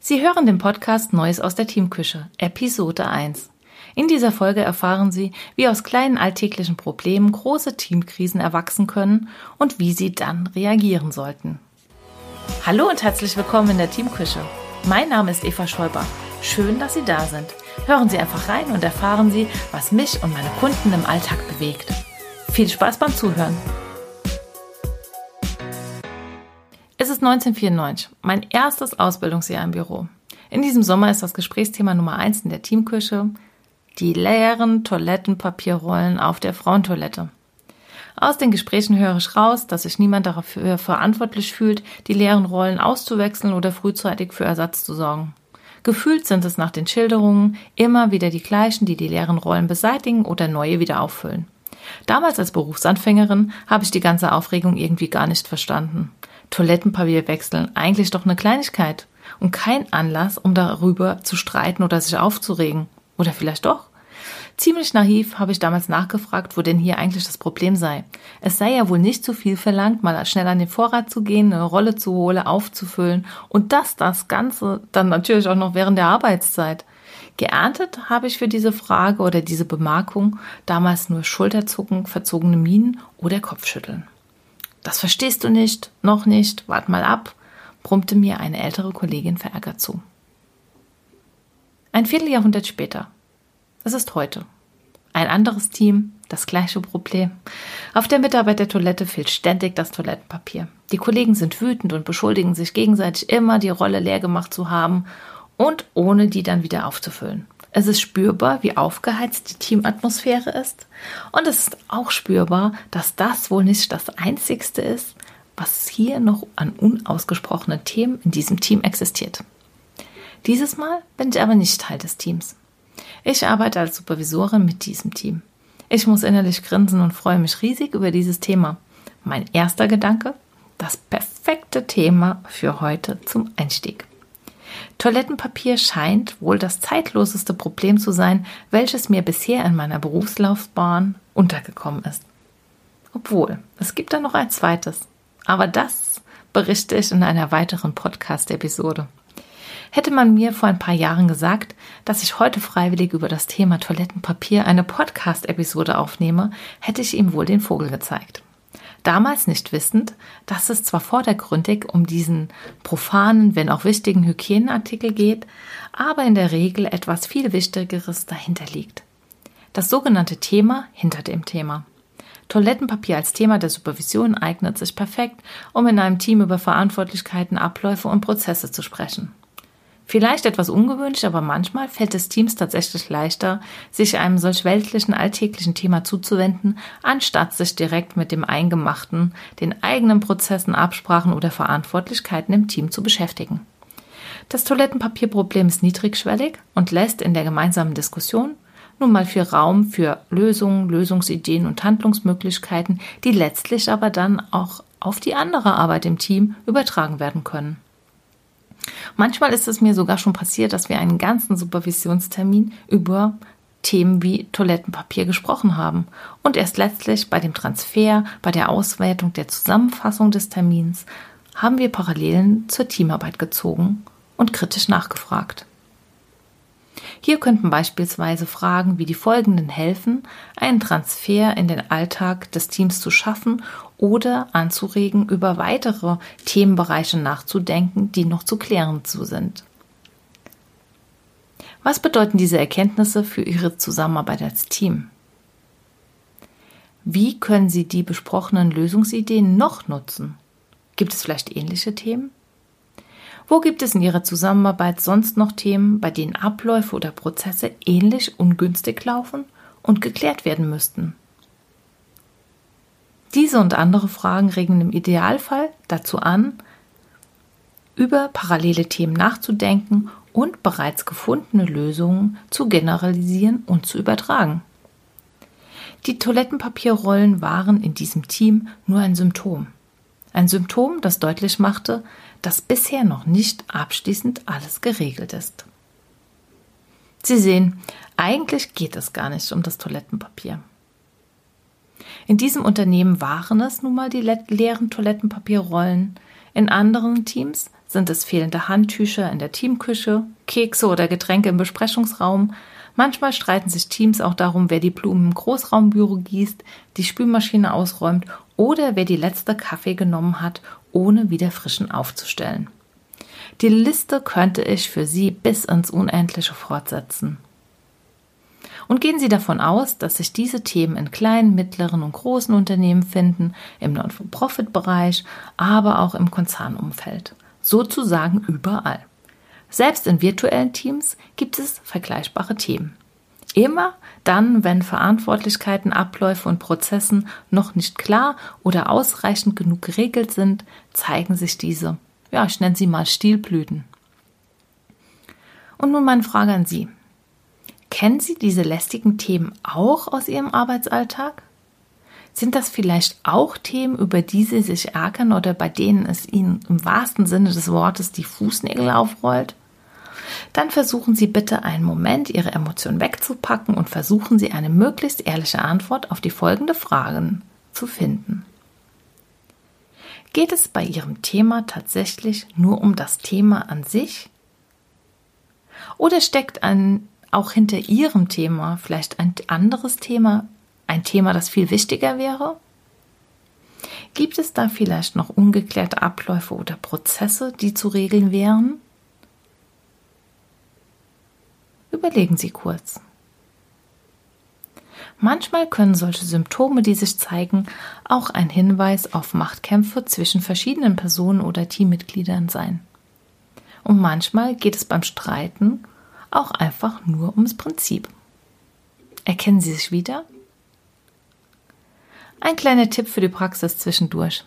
Sie hören den Podcast Neues aus der Teamküche, Episode 1. In dieser Folge erfahren Sie, wie aus kleinen alltäglichen Problemen große Teamkrisen erwachsen können und wie Sie dann reagieren sollten. Hallo und herzlich willkommen in der Teamküche. Mein Name ist Eva Schäuber. Schön, dass Sie da sind. Hören Sie einfach rein und erfahren Sie, was mich und meine Kunden im Alltag bewegt. Viel Spaß beim Zuhören. Es ist 1994, mein erstes Ausbildungsjahr im Büro. In diesem Sommer ist das Gesprächsthema Nummer eins in der Teamküche die leeren Toilettenpapierrollen auf der Frauentoilette. Aus den Gesprächen höre ich raus, dass sich niemand dafür verantwortlich fühlt, die leeren Rollen auszuwechseln oder frühzeitig für Ersatz zu sorgen. Gefühlt sind es nach den Schilderungen immer wieder die gleichen, die die leeren Rollen beseitigen oder neue wieder auffüllen. Damals als Berufsanfängerin habe ich die ganze Aufregung irgendwie gar nicht verstanden. Toilettenpapier wechseln, eigentlich doch eine Kleinigkeit und kein Anlass, um darüber zu streiten oder sich aufzuregen. Oder vielleicht doch? Ziemlich naiv habe ich damals nachgefragt, wo denn hier eigentlich das Problem sei. Es sei ja wohl nicht zu viel verlangt, mal schnell an den Vorrat zu gehen, eine Rolle zu holen, aufzufüllen und das, das Ganze dann natürlich auch noch während der Arbeitszeit. Geerntet habe ich für diese Frage oder diese Bemerkung damals nur Schulterzucken, verzogene Mienen oder Kopfschütteln. Das verstehst du nicht, noch nicht, wart mal ab, brummte mir eine ältere Kollegin verärgert zu. Ein Vierteljahrhundert später. Es ist heute. Ein anderes Team, das gleiche Problem. Auf der Mitarbeitertoilette fehlt ständig das Toilettenpapier. Die Kollegen sind wütend und beschuldigen sich gegenseitig immer, die Rolle leer gemacht zu haben und ohne die dann wieder aufzufüllen. Es ist spürbar, wie aufgeheizt die Teamatmosphäre ist. Und es ist auch spürbar, dass das wohl nicht das Einzigste ist, was hier noch an unausgesprochenen Themen in diesem Team existiert. Dieses Mal bin ich aber nicht Teil des Teams. Ich arbeite als Supervisorin mit diesem Team. Ich muss innerlich grinsen und freue mich riesig über dieses Thema. Mein erster Gedanke, das perfekte Thema für heute zum Einstieg. Toilettenpapier scheint wohl das zeitloseste Problem zu sein, welches mir bisher in meiner Berufslaufbahn untergekommen ist. Obwohl, es gibt da noch ein zweites. Aber das berichte ich in einer weiteren Podcast-Episode. Hätte man mir vor ein paar Jahren gesagt, dass ich heute freiwillig über das Thema Toilettenpapier eine Podcast-Episode aufnehme, hätte ich ihm wohl den Vogel gezeigt damals nicht wissend, dass es zwar vordergründig um diesen profanen, wenn auch wichtigen Hygieneartikel geht, aber in der Regel etwas viel Wichtigeres dahinter liegt. Das sogenannte Thema hinter dem Thema. Toilettenpapier als Thema der Supervision eignet sich perfekt, um in einem Team über Verantwortlichkeiten, Abläufe und Prozesse zu sprechen. Vielleicht etwas ungewöhnlich, aber manchmal fällt es Teams tatsächlich leichter, sich einem solch weltlichen, alltäglichen Thema zuzuwenden, anstatt sich direkt mit dem Eingemachten, den eigenen Prozessen, Absprachen oder Verantwortlichkeiten im Team zu beschäftigen. Das Toilettenpapierproblem ist niedrigschwellig und lässt in der gemeinsamen Diskussion nun mal viel Raum für Lösungen, Lösungsideen und Handlungsmöglichkeiten, die letztlich aber dann auch auf die andere Arbeit im Team übertragen werden können. Manchmal ist es mir sogar schon passiert, dass wir einen ganzen Supervisionstermin über Themen wie Toilettenpapier gesprochen haben und erst letztlich bei dem Transfer, bei der Auswertung der Zusammenfassung des Termins haben wir Parallelen zur Teamarbeit gezogen und kritisch nachgefragt. Hier könnten beispielsweise Fragen wie die folgenden helfen, einen Transfer in den Alltag des Teams zu schaffen oder anzuregen, über weitere Themenbereiche nachzudenken, die noch zu klären zu sind. Was bedeuten diese Erkenntnisse für Ihre Zusammenarbeit als Team? Wie können Sie die besprochenen Lösungsideen noch nutzen? Gibt es vielleicht ähnliche Themen? Wo gibt es in Ihrer Zusammenarbeit sonst noch Themen, bei denen Abläufe oder Prozesse ähnlich ungünstig laufen und geklärt werden müssten? Diese und andere Fragen regen im Idealfall dazu an, über parallele Themen nachzudenken und bereits gefundene Lösungen zu generalisieren und zu übertragen. Die Toilettenpapierrollen waren in diesem Team nur ein Symptom. Ein Symptom, das deutlich machte, dass bisher noch nicht abschließend alles geregelt ist. Sie sehen, eigentlich geht es gar nicht um das Toilettenpapier. In diesem Unternehmen waren es nun mal die leeren Toilettenpapierrollen, in anderen Teams Sind es fehlende Handtücher in der Teamküche, Kekse oder Getränke im Besprechungsraum? Manchmal streiten sich Teams auch darum, wer die Blumen im Großraumbüro gießt, die Spülmaschine ausräumt oder wer die letzte Kaffee genommen hat, ohne wieder frischen aufzustellen. Die Liste könnte ich für Sie bis ins Unendliche fortsetzen. Und gehen Sie davon aus, dass sich diese Themen in kleinen, mittleren und großen Unternehmen finden, im Non-Profit-Bereich, aber auch im Konzernumfeld. Sozusagen überall. Selbst in virtuellen Teams gibt es vergleichbare Themen. Immer dann, wenn Verantwortlichkeiten, Abläufe und Prozessen noch nicht klar oder ausreichend genug geregelt sind, zeigen sich diese, ja, ich nenne sie mal Stilblüten. Und nun meine Frage an Sie. Kennen Sie diese lästigen Themen auch aus Ihrem Arbeitsalltag? Sind das vielleicht auch Themen, über die Sie sich ärgern oder bei denen es Ihnen im wahrsten Sinne des Wortes die Fußnägel aufrollt? Dann versuchen Sie bitte einen Moment, Ihre Emotionen wegzupacken und versuchen Sie eine möglichst ehrliche Antwort auf die folgende Fragen zu finden. Geht es bei Ihrem Thema tatsächlich nur um das Thema an sich? Oder steckt ein auch hinter Ihrem Thema vielleicht ein anderes Thema, ein Thema, das viel wichtiger wäre? Gibt es da vielleicht noch ungeklärte Abläufe oder Prozesse, die zu regeln wären? Überlegen Sie kurz. Manchmal können solche Symptome, die sich zeigen, auch ein Hinweis auf Machtkämpfe zwischen verschiedenen Personen oder Teammitgliedern sein. Und manchmal geht es beim Streiten auch einfach nur ums Prinzip. Erkennen Sie sich wieder? Ein kleiner Tipp für die Praxis zwischendurch.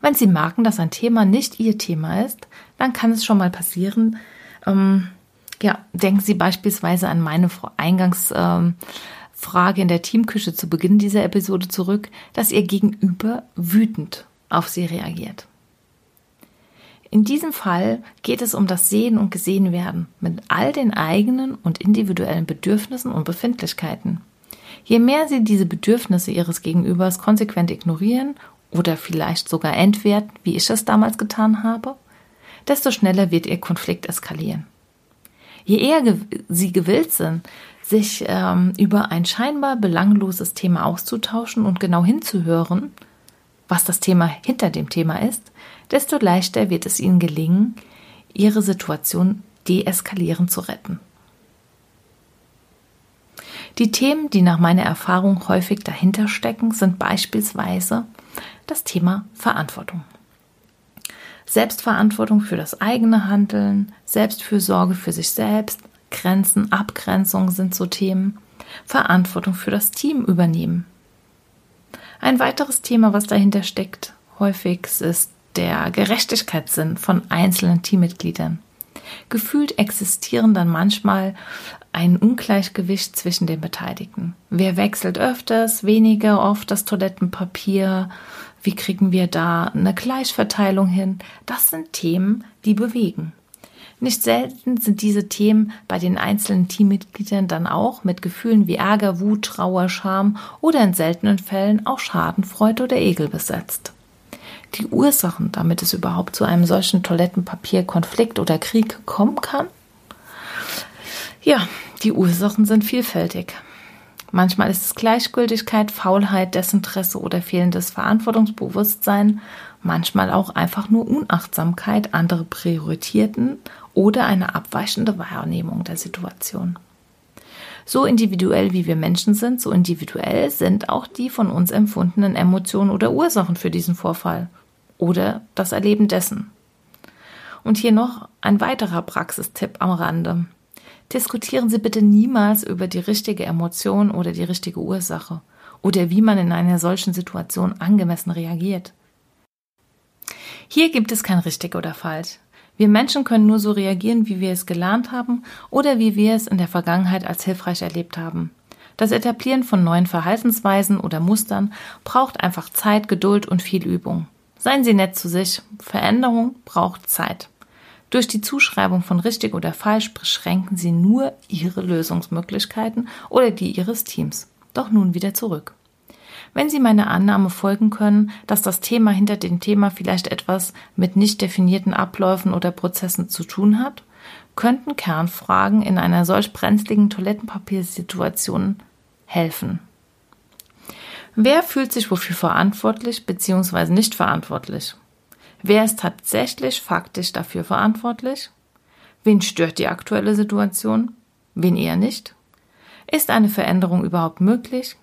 Wenn Sie merken, dass ein Thema nicht Ihr Thema ist, dann kann es schon mal passieren. Ähm, ja, denken Sie beispielsweise an meine Eingangsfrage ähm, in der Teamküche zu Beginn dieser Episode zurück, dass Ihr Gegenüber wütend auf Sie reagiert. In diesem Fall geht es um das Sehen und Gesehenwerden mit all den eigenen und individuellen Bedürfnissen und Befindlichkeiten. Je mehr Sie diese Bedürfnisse Ihres Gegenübers konsequent ignorieren oder vielleicht sogar entwerten, wie ich es damals getan habe, desto schneller wird Ihr Konflikt eskalieren. Je eher ge Sie gewillt sind, sich ähm, über ein scheinbar belangloses Thema auszutauschen und genau hinzuhören, was das Thema hinter dem Thema ist, desto leichter wird es ihnen gelingen, ihre Situation deeskalierend zu retten. Die Themen, die nach meiner Erfahrung häufig dahinter stecken, sind beispielsweise das Thema Verantwortung. Selbstverantwortung für das eigene Handeln, Selbstfürsorge für sich selbst, Grenzen, Abgrenzung sind so Themen, Verantwortung für das Team übernehmen. Ein weiteres Thema, was dahinter steckt, häufig ist der Gerechtigkeitssinn von einzelnen Teammitgliedern. Gefühlt existieren dann manchmal ein Ungleichgewicht zwischen den Beteiligten. Wer wechselt öfters, weniger oft das Toilettenpapier? Wie kriegen wir da eine Gleichverteilung hin? Das sind Themen, die bewegen. Nicht selten sind diese Themen bei den einzelnen Teammitgliedern dann auch mit Gefühlen wie Ärger, Wut, Trauer, Scham oder in seltenen Fällen auch Schadenfreude oder Ekel besetzt die Ursachen, damit es überhaupt zu einem solchen Toilettenpapierkonflikt oder Krieg kommen kann? Ja, die Ursachen sind vielfältig. Manchmal ist es Gleichgültigkeit, Faulheit, Desinteresse oder fehlendes Verantwortungsbewusstsein, manchmal auch einfach nur Unachtsamkeit, andere Prioritierten oder eine abweichende Wahrnehmung der Situation. So individuell wie wir Menschen sind, so individuell sind auch die von uns empfundenen Emotionen oder Ursachen für diesen Vorfall oder das Erleben dessen. Und hier noch ein weiterer Praxistipp am Rande. Diskutieren Sie bitte niemals über die richtige Emotion oder die richtige Ursache oder wie man in einer solchen Situation angemessen reagiert. Hier gibt es kein richtig oder falsch. Wir Menschen können nur so reagieren, wie wir es gelernt haben oder wie wir es in der Vergangenheit als hilfreich erlebt haben. Das Etablieren von neuen Verhaltensweisen oder Mustern braucht einfach Zeit, Geduld und viel Übung. Seien Sie nett zu sich. Veränderung braucht Zeit. Durch die Zuschreibung von richtig oder falsch beschränken Sie nur Ihre Lösungsmöglichkeiten oder die Ihres Teams. Doch nun wieder zurück. Wenn Sie meiner Annahme folgen können, dass das Thema hinter dem Thema vielleicht etwas mit nicht definierten Abläufen oder Prozessen zu tun hat, könnten Kernfragen in einer solch brenzligen Toilettenpapiersituation helfen. Wer fühlt sich wofür verantwortlich bzw. nicht verantwortlich? Wer ist tatsächlich faktisch dafür verantwortlich? Wen stört die aktuelle Situation? Wen eher nicht? Ist eine Veränderung überhaupt möglich?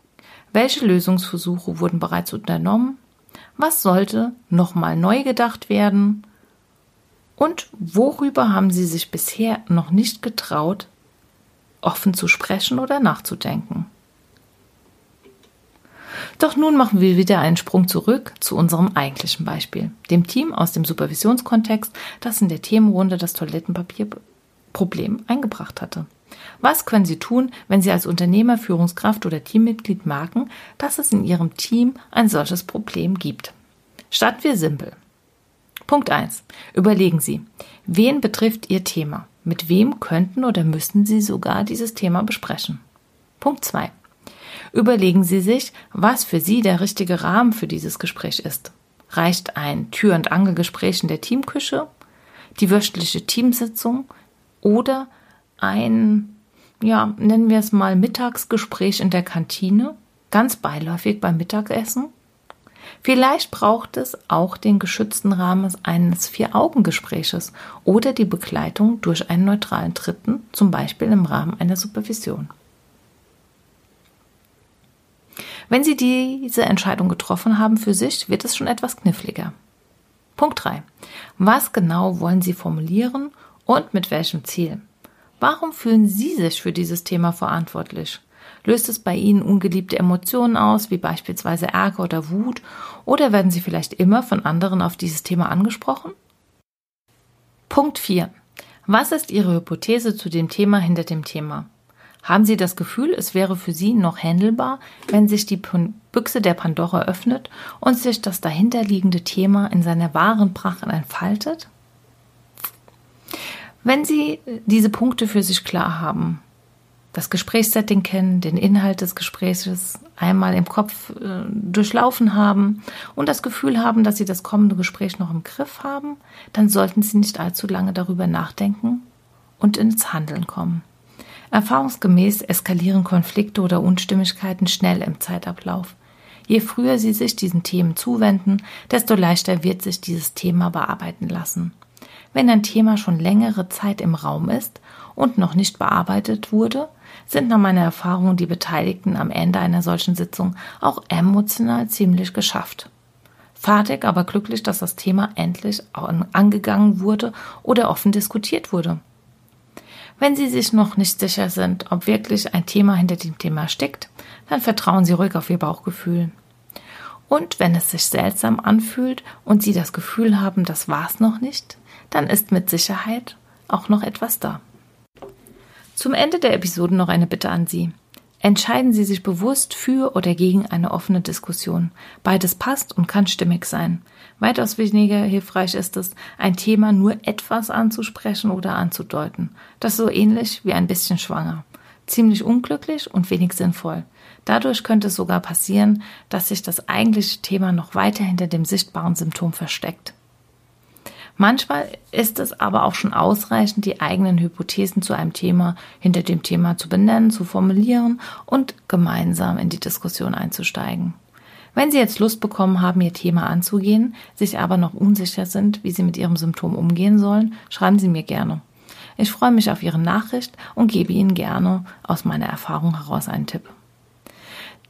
Welche Lösungsversuche wurden bereits unternommen? Was sollte nochmal neu gedacht werden? Und worüber haben Sie sich bisher noch nicht getraut, offen zu sprechen oder nachzudenken? Doch nun machen wir wieder einen Sprung zurück zu unserem eigentlichen Beispiel, dem Team aus dem Supervisionskontext, das in der Themenrunde das Toilettenpapierproblem eingebracht hatte. Was können Sie tun, wenn Sie als Unternehmer, Führungskraft oder Teammitglied merken, dass es in Ihrem Team ein solches Problem gibt? Starten wir simpel. Punkt 1. Überlegen Sie, wen betrifft Ihr Thema? Mit wem könnten oder müssten Sie sogar dieses Thema besprechen? Punkt 2. Überlegen Sie sich, was für Sie der richtige Rahmen für dieses Gespräch ist. Reicht ein Tür- und Angelgespräch in der Teamküche, die wöchentliche Teamsitzung oder ein, ja, nennen wir es mal Mittagsgespräch in der Kantine, ganz beiläufig beim Mittagessen? Vielleicht braucht es auch den geschützten Rahmen eines Vier-Augen-Gespräches oder die Begleitung durch einen neutralen Dritten, zum Beispiel im Rahmen einer Supervision. Wenn Sie diese Entscheidung getroffen haben für sich, wird es schon etwas kniffliger. Punkt 3. Was genau wollen Sie formulieren und mit welchem Ziel? Warum fühlen Sie sich für dieses Thema verantwortlich? Löst es bei Ihnen ungeliebte Emotionen aus, wie beispielsweise Ärger oder Wut, oder werden Sie vielleicht immer von anderen auf dieses Thema angesprochen? Punkt 4. Was ist Ihre Hypothese zu dem Thema hinter dem Thema? Haben Sie das Gefühl, es wäre für Sie noch händelbar, wenn sich die Büchse der Pandora öffnet und sich das dahinterliegende Thema in seiner wahren Pracht entfaltet? Wenn Sie diese Punkte für sich klar haben, das Gesprächssetting kennen, den Inhalt des Gesprächs einmal im Kopf äh, durchlaufen haben und das Gefühl haben, dass Sie das kommende Gespräch noch im Griff haben, dann sollten Sie nicht allzu lange darüber nachdenken und ins Handeln kommen. Erfahrungsgemäß eskalieren Konflikte oder Unstimmigkeiten schnell im Zeitablauf. Je früher Sie sich diesen Themen zuwenden, desto leichter wird sich dieses Thema bearbeiten lassen. Wenn ein Thema schon längere Zeit im Raum ist und noch nicht bearbeitet wurde, sind nach meiner Erfahrung die Beteiligten am Ende einer solchen Sitzung auch emotional ziemlich geschafft. Fertig, aber glücklich, dass das Thema endlich angegangen wurde oder offen diskutiert wurde. Wenn Sie sich noch nicht sicher sind, ob wirklich ein Thema hinter dem Thema steckt, dann vertrauen Sie ruhig auf Ihr Bauchgefühl. Und wenn es sich seltsam anfühlt und Sie das Gefühl haben, das war's noch nicht, dann ist mit Sicherheit auch noch etwas da. Zum Ende der Episode noch eine Bitte an Sie. Entscheiden Sie sich bewusst für oder gegen eine offene Diskussion. Beides passt und kann stimmig sein. Weitaus weniger hilfreich ist es, ein Thema nur etwas anzusprechen oder anzudeuten. Das ist so ähnlich wie ein bisschen schwanger. Ziemlich unglücklich und wenig sinnvoll. Dadurch könnte es sogar passieren, dass sich das eigentliche Thema noch weiter hinter dem sichtbaren Symptom versteckt. Manchmal ist es aber auch schon ausreichend, die eigenen Hypothesen zu einem Thema hinter dem Thema zu benennen, zu formulieren und gemeinsam in die Diskussion einzusteigen. Wenn Sie jetzt Lust bekommen haben, Ihr Thema anzugehen, sich aber noch unsicher sind, wie Sie mit Ihrem Symptom umgehen sollen, schreiben Sie mir gerne. Ich freue mich auf Ihre Nachricht und gebe Ihnen gerne aus meiner Erfahrung heraus einen Tipp.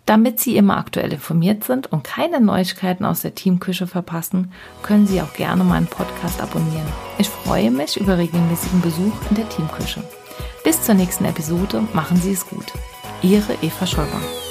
Damit Sie immer aktuell informiert sind und keine Neuigkeiten aus der Teamküche verpassen, können Sie auch gerne meinen Podcast abonnieren. Ich freue mich über regelmäßigen Besuch in der Teamküche. Bis zur nächsten Episode, machen Sie es gut. Ihre Eva Schollmann.